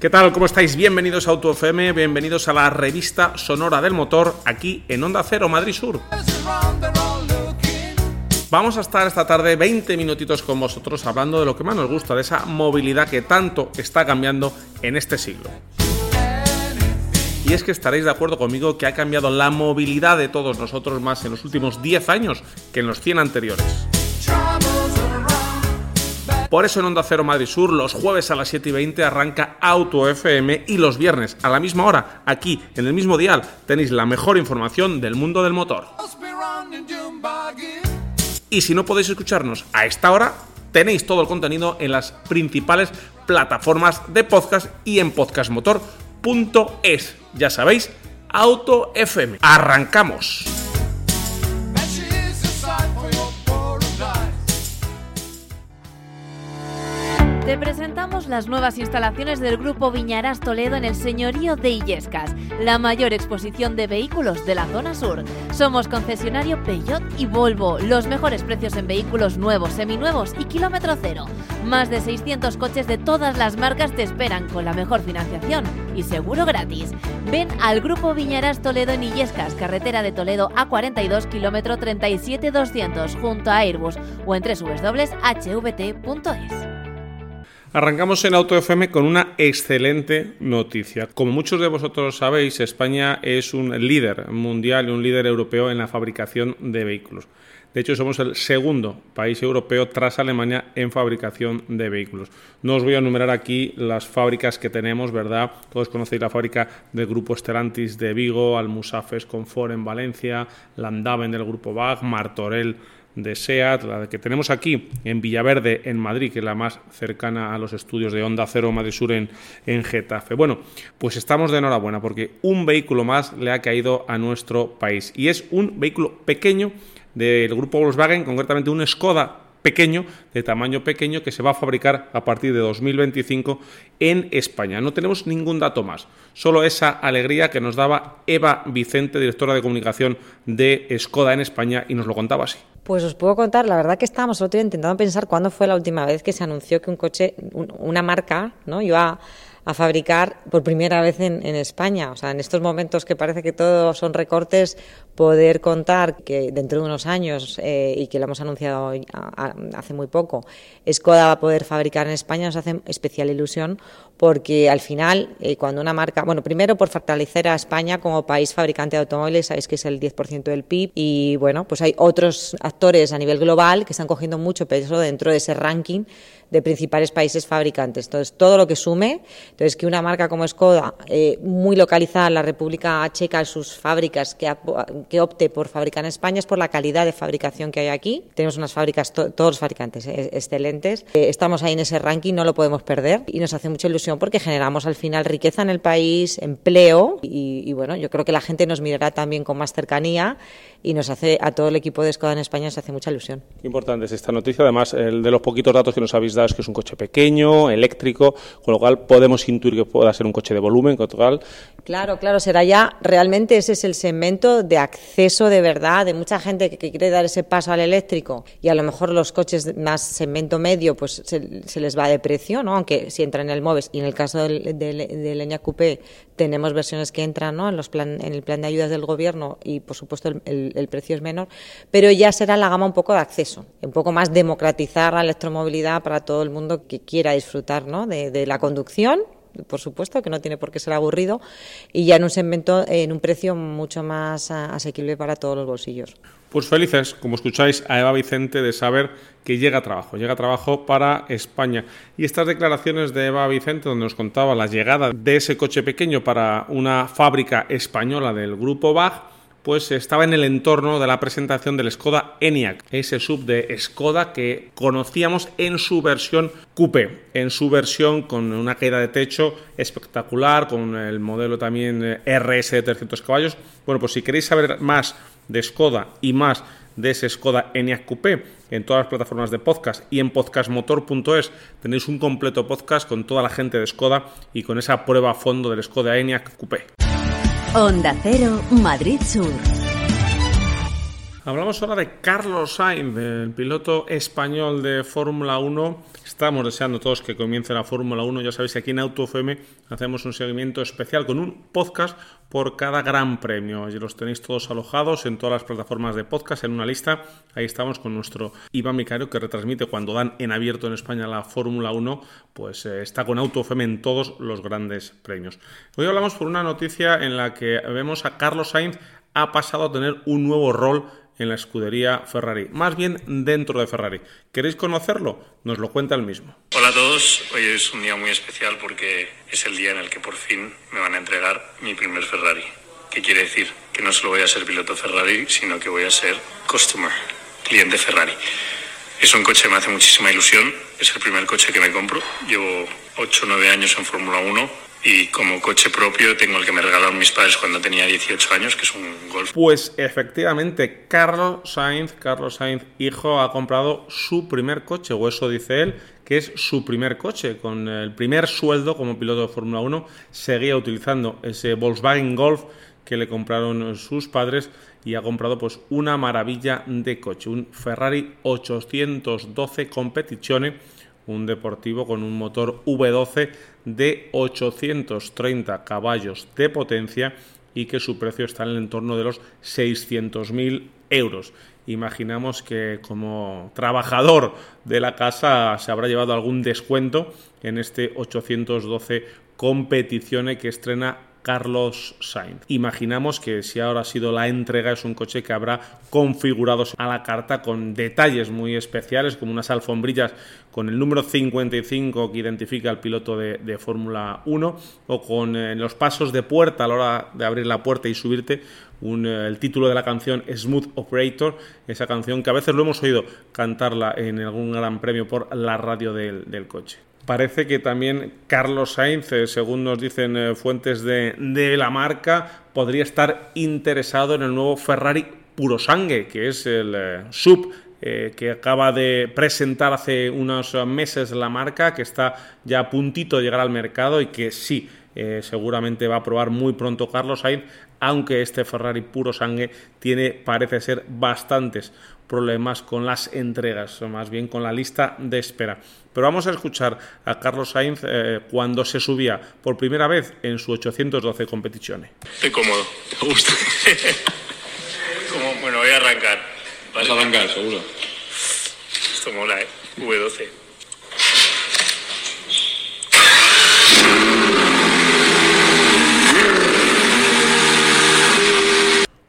¿Qué tal? ¿Cómo estáis? Bienvenidos a Auto FM, bienvenidos a la revista sonora del motor aquí en Onda Cero Madrid Sur. Vamos a estar esta tarde 20 minutitos con vosotros hablando de lo que más nos gusta, de esa movilidad que tanto está cambiando en este siglo. Y es que estaréis de acuerdo conmigo que ha cambiado la movilidad de todos nosotros más en los últimos 10 años que en los 100 anteriores. Por eso en Onda Cero Madrid Sur, los jueves a las 7 y 20 arranca Auto FM y los viernes a la misma hora, aquí en el mismo dial, tenéis la mejor información del mundo del motor. Y si no podéis escucharnos a esta hora, tenéis todo el contenido en las principales plataformas de podcast y en podcastmotor.es. Ya sabéis, Auto FM. Arrancamos. Te presentamos las nuevas instalaciones del Grupo Viñarás Toledo en el Señorío de Illescas, la mayor exposición de vehículos de la zona sur. Somos concesionario Peugeot y Volvo, los mejores precios en vehículos nuevos, seminuevos y kilómetro cero. Más de 600 coches de todas las marcas te esperan con la mejor financiación y seguro gratis. Ven al Grupo Viñarás Toledo en Illescas, carretera de Toledo A42, kilómetro 37200, junto a Airbus o en www.hvt.es. Arrancamos en Auto FM con una excelente noticia. Como muchos de vosotros sabéis, España es un líder mundial y un líder europeo en la fabricación de vehículos. De hecho, somos el segundo país europeo tras Alemania en fabricación de vehículos. No os voy a enumerar aquí las fábricas que tenemos, ¿verdad? Todos conocéis la fábrica del grupo Stellantis de Vigo, Almusafes Confort en Valencia, Landaven del grupo BAG, Martorell de SEAT, la que tenemos aquí en Villaverde, en Madrid, que es la más cercana a los estudios de Onda Cero Madrid Sur en, en Getafe. Bueno, pues estamos de enhorabuena porque un vehículo más le ha caído a nuestro país y es un vehículo pequeño del grupo Volkswagen, concretamente un Skoda pequeño, de tamaño pequeño, que se va a fabricar a partir de 2025 en España. No tenemos ningún dato más, solo esa alegría que nos daba Eva Vicente, directora de comunicación de Skoda en España, y nos lo contaba así. Pues os puedo contar, la verdad que estábamos otro día intentando pensar cuándo fue la última vez que se anunció que un coche, una marca, ¿no? iba a fabricar por primera vez en, España. O sea, en estos momentos que parece que todos son recortes, poder contar que dentro de unos años, eh, y que lo hemos anunciado hace muy poco, Skoda va a poder fabricar en España, nos hace especial ilusión porque al final, eh, cuando una marca, bueno, primero por fortalecer a España como país fabricante de automóviles, sabéis que es el 10% del PIB, y bueno, pues hay otros actores a nivel global que están cogiendo mucho peso dentro de ese ranking de principales países fabricantes. Entonces, todo lo que sume, entonces que una marca como Skoda, eh, muy localizada en la República Checa, en sus fábricas, que, que, opte por fabricar en España es por la calidad de fabricación que hay aquí. Tenemos unas fábricas, todos los fabricantes eh, excelentes. Eh, estamos ahí en ese ranking, no lo podemos perder y nos hace mucha ilusión porque generamos al final riqueza en el país, empleo y, y bueno, yo creo que la gente nos mirará también con más cercanía y nos hace a todo el equipo de Skoda en España nos hace mucha ilusión. Importante es esta noticia, además el de los poquitos datos que nos habéis dado es que es un coche pequeño, eléctrico, con lo cual podemos intuir que pueda ser un coche de volumen, con total. Claro, claro, será ya realmente ese es el segmento de acceso de verdad de mucha gente que, quiere dar ese paso al eléctrico y a lo mejor los coches más segmento medio pues se, les va de precio, ¿no? Aunque si entran en el MOVES y en el caso del, del, Leña Coupé tenemos versiones que entran, ¿no? En los plan, en el plan de ayudas del gobierno y por supuesto el el precio es menor, pero ya será la gama un poco de acceso, un poco más democratizar la electromovilidad para todo el mundo que quiera disfrutar ¿no? de, la conducción por supuesto, que no tiene por qué ser aburrido, y ya en un segmento, en un precio mucho más asequible para todos los bolsillos. Pues felices, como escucháis, a Eva Vicente de saber que llega trabajo, llega trabajo para España. Y estas declaraciones de Eva Vicente, donde nos contaba la llegada de ese coche pequeño para una fábrica española del grupo BAG, pues estaba en el entorno de la presentación del Skoda Enyaq, ese sub de Skoda que conocíamos en su versión coupé, en su versión con una caída de techo espectacular, con el modelo también RS de 300 caballos. Bueno, pues si queréis saber más de Skoda y más de ese Skoda Enyaq Coupé en todas las plataformas de podcast y en podcastmotor.es tenéis un completo podcast con toda la gente de Skoda y con esa prueba a fondo del Skoda Enyaq Coupé. Onda Cero, Madrid Sur. Hablamos ahora de Carlos Sainz, el piloto español de Fórmula 1. Estamos deseando todos que comience la Fórmula 1. Ya sabéis que aquí en AutoFM hacemos un seguimiento especial con un podcast por cada gran premio. Y los tenéis todos alojados en todas las plataformas de podcast en una lista. Ahí estamos con nuestro Iván Micario que retransmite cuando dan en abierto en España la Fórmula 1. Pues eh, está con AutoFM en todos los grandes premios. Hoy hablamos por una noticia en la que vemos a Carlos Sainz ha pasado a tener un nuevo rol en la escudería Ferrari, más bien dentro de Ferrari. ¿Queréis conocerlo? Nos lo cuenta el mismo. Hola a todos, hoy es un día muy especial porque es el día en el que por fin me van a entregar mi primer Ferrari. ¿Qué quiere decir? Que no solo voy a ser piloto Ferrari, sino que voy a ser customer, cliente Ferrari. Es un coche que me hace muchísima ilusión, es el primer coche que me compro. Llevo 8 o 9 años en Fórmula 1 y como coche propio tengo el que me regalaron mis padres cuando tenía 18 años, que es un Golf. Pues efectivamente, Carlos Sainz, Carlos Sainz, hijo, ha comprado su primer coche, o eso dice él, que es su primer coche. Con el primer sueldo como piloto de Fórmula 1, seguía utilizando ese Volkswagen Golf que le compraron sus padres y ha comprado pues una maravilla de coche, un Ferrari 812 Competizione un deportivo con un motor V12 de 830 caballos de potencia y que su precio está en el entorno de los 600.000 euros. Imaginamos que como trabajador de la casa se habrá llevado algún descuento en este 812 competiciones que estrena Carlos Sainz. Imaginamos que si ahora ha sido la entrega es un coche que habrá configurado a la carta con detalles muy especiales como unas alfombrillas con el número 55 que identifica al piloto de, Fórmula 1 o con eh, los pasos de puerta a la hora de abrir la puerta y subirte eh, el título de la canción Smooth Operator, esa canción que a veces lo hemos oído cantarla en algún gran premio por la radio del coche. Parece que también Carlos Sainz, eh, según nos dicen eh, fuentes de, la marca, podría estar interesado en el nuevo Ferrari Puro Sangue, que es el eh, sub que acaba de presentar hace unos meses la marca, que está ya a puntito de llegar al mercado y que sí, seguramente va a probar muy pronto Carlos Sainz, aunque este Ferrari puro sangue tiene, parece ser, bastantes problemas con las entregas, o más bien con la lista de espera. Pero vamos a escuchar a Carlos Sainz eh, cuando se subía por primera vez en su 812 competiciones. Estoy cómodo, me gusta. bueno, voy a arrancar. Vas a arrancar, seguro. Esto mola, ¿eh? V12.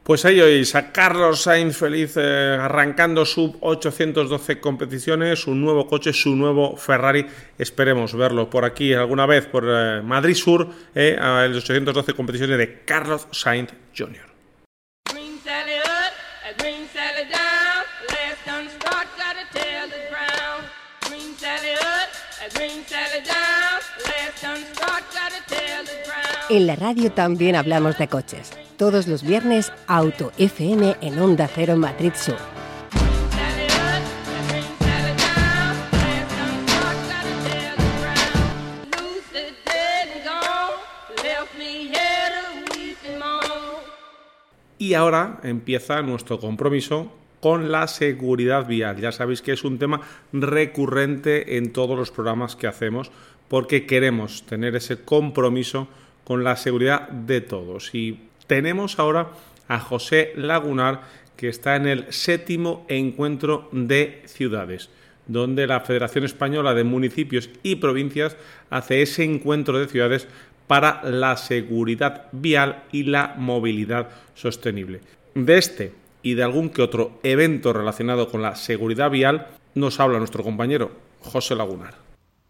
Pues ahí oís a Carlos Sainz feliz eh, arrancando sub 812 competiciones, su nuevo coche, su nuevo Ferrari. Esperemos verlo por aquí alguna vez, por eh, Madrid Sur, eh, a los 812 competiciones de Carlos Sainz Jr. En la radio también hablamos de coches todos los viernes Auto FM en Onda Cero Madrid Sur. Y ahora empieza nuestro compromiso con la seguridad vial. Ya sabéis que es un tema recurrente en todos los programas que hacemos porque queremos tener ese compromiso con la seguridad de todos. Y tenemos ahora a José Lagunar, que está en el séptimo encuentro de ciudades, donde la Federación Española de Municipios y Provincias hace ese encuentro de ciudades para la seguridad vial y la movilidad sostenible. De este y de algún que otro evento relacionado con la seguridad vial nos habla nuestro compañero José Lagunar.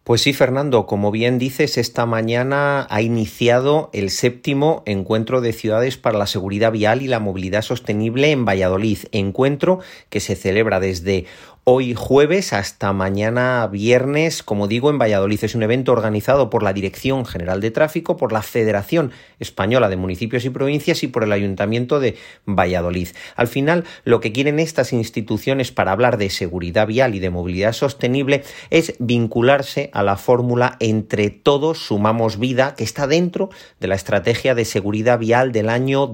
Pues sí, Fernando, como bien dices, esta mañana ha iniciado el séptimo encuentro de ciudades para la seguridad vial y la movilidad sostenible en Valladolid, encuentro que se celebra desde hoy jueves hasta mañana viernes, como digo, en Valladolid. Es un evento organizado por la Dirección General de Tráfico, por la Federación Española de Municipios y Provincias y por el Ayuntamiento de Valladolid. Al final, lo que quieren estas instituciones para hablar de seguridad vial y de movilidad sostenible es vincularse a la fórmula Entre todos sumamos vida, que está dentro de la estrategia de seguridad vial del año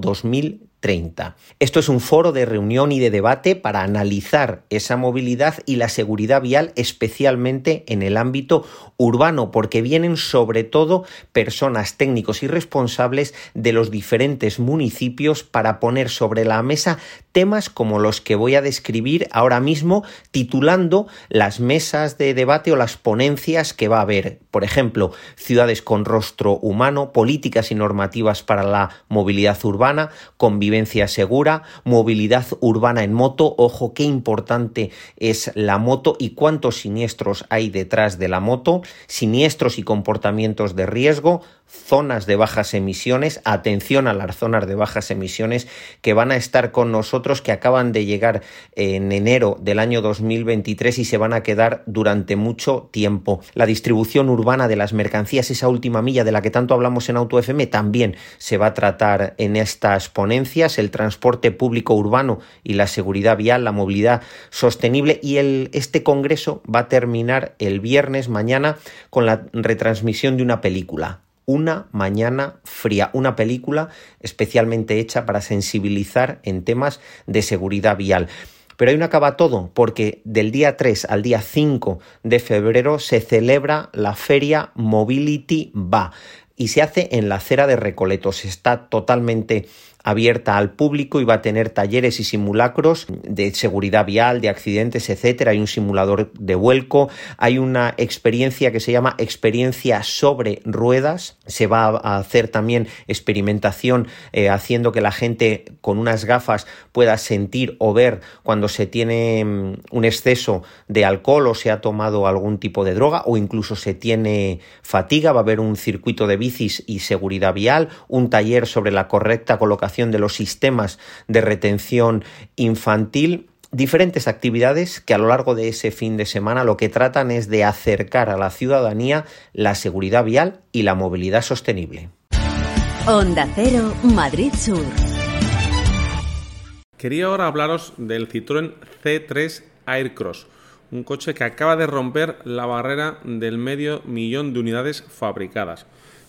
2030 Esto es un foro de reunión y de debate para analizar esa movilidad y la seguridad vial, especialmente en el ámbito urbano, porque vienen sobre todo personas técnicos y responsables de los diferentes municipios para poner sobre la mesa temas como los que voy a describir ahora mismo, titulando las mesas de debate o las ponencias que va a haber. Por ejemplo, ciudades con rostro humano, políticas y normativas para la movilidad urbana, convivencia segura, movilidad urbana en moto, ojo qué importante es la moto y cuántos siniestros hay detrás de la moto, siniestros y comportamientos de riesgo, zonas de bajas emisiones, atención a las zonas de bajas emisiones que van a estar con nosotros, que acaban de llegar en enero del año 2023 y se van a quedar durante mucho tiempo. La distribución urbana de las mercancías, esa última milla de la que tanto hablamos en Auto FM, también se va a tratar en estas ponencias, el transporte público urbano y la seguridad vial, la movilidad sostenible. Y el, este congreso va a terminar el viernes mañana con la retransmisión de una película una mañana fría, una película especialmente hecha para sensibilizar en temas de seguridad vial. Pero ahí no acaba todo, porque del día 3 al día 5 de febrero se celebra la feria Mobility Va y se hace en la acera de Recoletos. Está totalmente abierta al público y va a tener talleres y simulacros de seguridad vial, de accidentes, etcétera. Hay un simulador de vuelco, hay una experiencia que se llama experiencia sobre ruedas. Se va a hacer también experimentación eh, haciendo que la gente con unas gafas pueda sentir o ver cuando se tiene mm, un exceso de alcohol o se ha tomado algún tipo de droga o incluso se tiene fatiga. Va a haber un circuito de bicis y seguridad vial, un taller sobre la correcta colocación de los sistemas de retención infantil diferentes actividades que a lo largo de ese fin de semana lo que tratan es de acercar a la ciudadanía la seguridad vial y la movilidad sostenible. Onda Cero, Madrid Sur. Quería ahora hablaros del Citroën C3 Aircross, un coche que acaba de romper la barrera del medio millón de unidades fabricadas.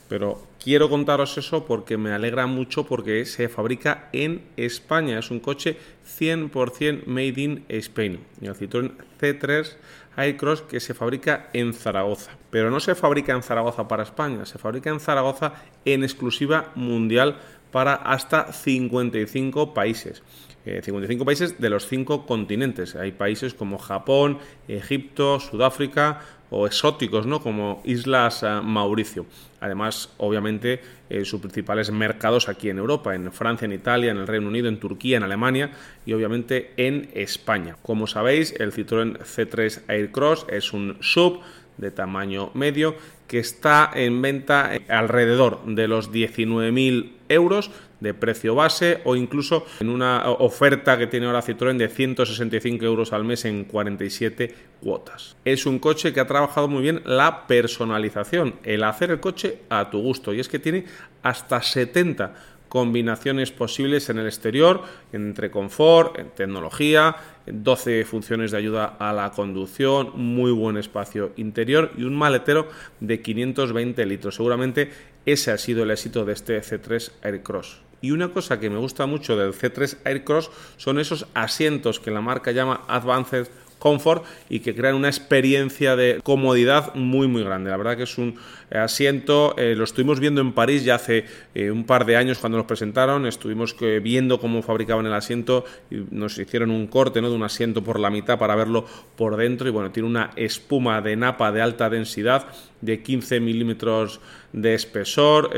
Pero quiero contaros eso porque me alegra mucho porque se fabrica en España. Es un coche 100% made in Spain. El Citroën C3 Aircross que se fabrica en Zaragoza. Pero no se fabrica en Zaragoza para España, se fabrica en Zaragoza en exclusiva mundial para hasta 55 países. 55 eh, países de los 5 continentes. Hay países como Japón, Egipto, Sudáfrica, o exóticos, ¿no? como Islas eh, Mauricio. Además, obviamente, eh, sus principales mercados aquí en Europa, en Francia, en Italia, en el Reino Unido, en Turquía, en Alemania y obviamente en España. Como sabéis, el Citroën C3 Aircross es un sub de tamaño medio que está en venta alrededor de los 19.000 euros de precio base o incluso en una oferta que tiene ahora Citroën de 165 euros al mes en 47 cuotas. Es un coche que ha trabajado muy bien la personalización, el hacer el coche a tu gusto y es que tiene hasta 70 combinaciones posibles en el exterior, entre confort, en tecnología, 12 funciones de ayuda a la conducción, muy buen espacio interior y un maletero de 520 litros. Seguramente ese ha sido el éxito de este C3 Aircross. Y una cosa que me gusta mucho del C3 Aircross son esos asientos que la marca llama Advanced Comfort y que crean una experiencia de comodidad muy muy grande. La verdad que es un asiento, eh, lo estuvimos viendo en París ya hace eh, un par de años cuando nos presentaron, estuvimos eh, viendo cómo fabricaban el asiento y nos hicieron un corte ¿no? de un asiento por la mitad para verlo por dentro y bueno, tiene una espuma de napa de alta densidad de 15 milímetros de espesor,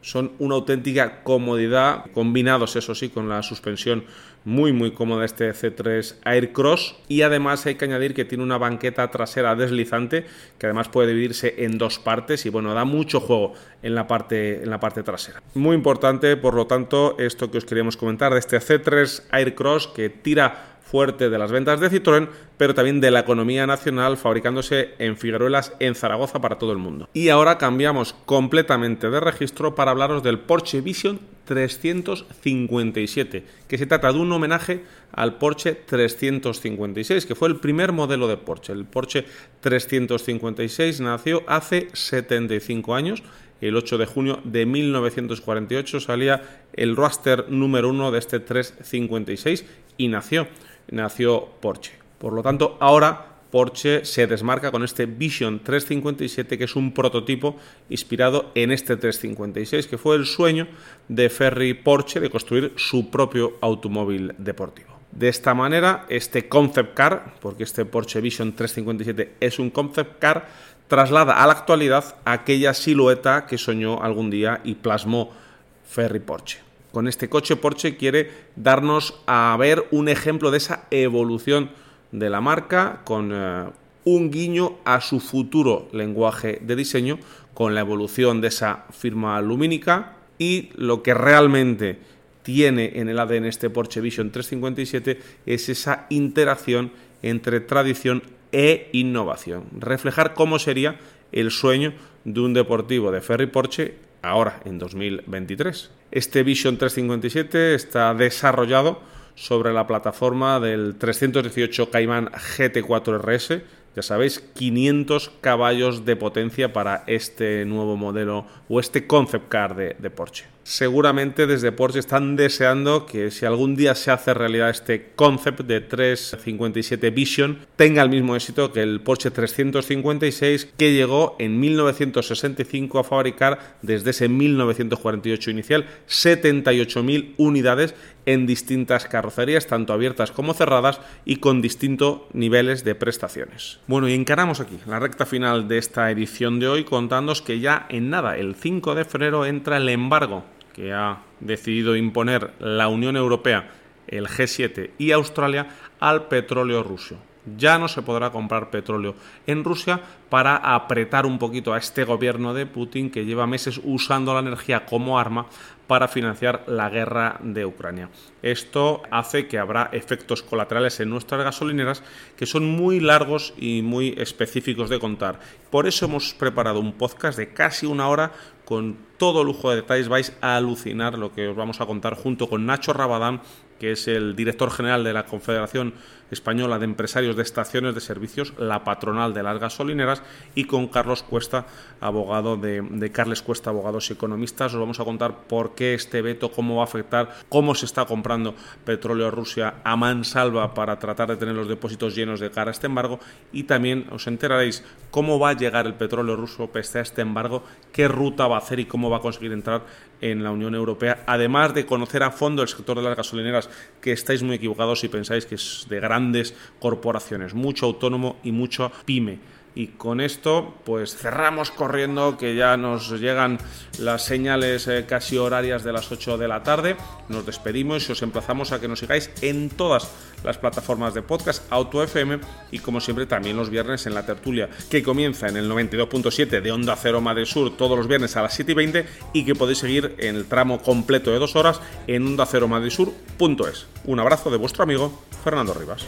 son una auténtica comodidad, combinados eso sí con la suspensión muy muy cómoda este C3 Aircross y además hay que añadir que tiene una banqueta trasera deslizante que además puede dividirse en dos partes y bueno, da mucho juego en la parte, en la parte trasera. Muy importante, por lo tanto, esto que os queríamos comentar de este C3 Aircross que tira fuerte de las ventas de Citroën, pero también de la economía nacional, fabricándose en Figueruelas, en Zaragoza, para todo el mundo. Y ahora cambiamos completamente de registro para hablaros del Porsche Vision 357, que se trata de un homenaje al Porsche 356, que fue el primer modelo de Porsche. El Porsche 356 nació hace 75 años el 8 de junio de 1948 salía el roster número uno de este 356 y nació, nació Porsche. Por lo tanto, ahora Porsche se desmarca con este Vision 357 que es un prototipo inspirado en este 356 que fue el sueño de Ferry Porsche de construir su propio automóvil deportivo. De esta manera, este concept car, porque este Porsche Vision 357 es un concept car, traslada a la actualidad aquella silueta que soñó algún día y plasmó Ferry Porsche. Con este coche Porsche quiere darnos a ver un ejemplo de esa evolución de la marca con eh, un guiño a su futuro lenguaje de diseño con la evolución de esa firma lumínica y lo que realmente tiene en el ADN este Porsche Vision 357 es esa interacción entre tradición e innovación. Reflejar cómo sería el sueño de un deportivo de Ferry Porsche ahora, en 2023. Este Vision 357 está desarrollado sobre la plataforma del 318 Cayman GT4 RS ya sabéis, 500 caballos de potencia para este nuevo modelo o este concept car de, Porsche. Seguramente desde Porsche están deseando que si algún día se hace realidad este concept de 357 Vision tenga el mismo éxito que el Porsche 356 que llegó en 1965 a fabricar desde ese 1948 inicial 78.000 unidades en distintas carrocerías, tanto abiertas como cerradas y con distintos niveles de prestaciones. Bueno, y encaramos aquí la recta final de esta edición de hoy contándoos que ya en nada, el 5 de febrero entra el embargo que ha decidido imponer la Unión Europea, el G7 y Australia al petróleo ruso ya no se podrá comprar petróleo en Rusia para apretar un poquito a este gobierno de Putin que lleva meses usando la energía como arma para financiar la guerra de Ucrania. Esto hace que habrá efectos colaterales en nuestras gasolineras que son muy largos y muy específicos de contar. Por eso hemos preparado un podcast de casi una hora con todo lujo de detalles. Vais a alucinar lo que os vamos a contar junto con Nacho Rabadán, que es el director general de la Confederación Española de Empresarios de Estaciones de Servicios, la patronal de las gasolineras, y con Carlos Cuesta, abogado de, de Carles Cuesta, abogados y economistas. Os vamos a contar por qué este veto, cómo va a afectar, cómo se está comprando petróleo a Rusia a mansalva para tratar de tener los depósitos llenos de cara a este embargo, y también os enteraréis cómo va a llegar el petróleo ruso pese a este embargo, qué ruta va a hacer y cómo va a conseguir entrar en la Unión Europea, además de conocer a fondo el sector de las gasolineras, que estáis muy equivocados si pensáis que es de grandes corporaciones, mucho autónomo y mucho pyme. Y con esto, pues cerramos corriendo, que ya nos llegan las señales eh, casi horarias de las 8 de la tarde. Nos despedimos y os emplazamos a que nos sigáis en todas las plataformas de podcast Auto FM y como siempre también los viernes en la tertulia que comienza en el 92.7 de Onda Cero Madre Sur todos los viernes a las 7 y 20 y que podéis seguir en el tramo completo de dos horas en onda cero Sur.es. Un abrazo de vuestro amigo Fernando Rivas.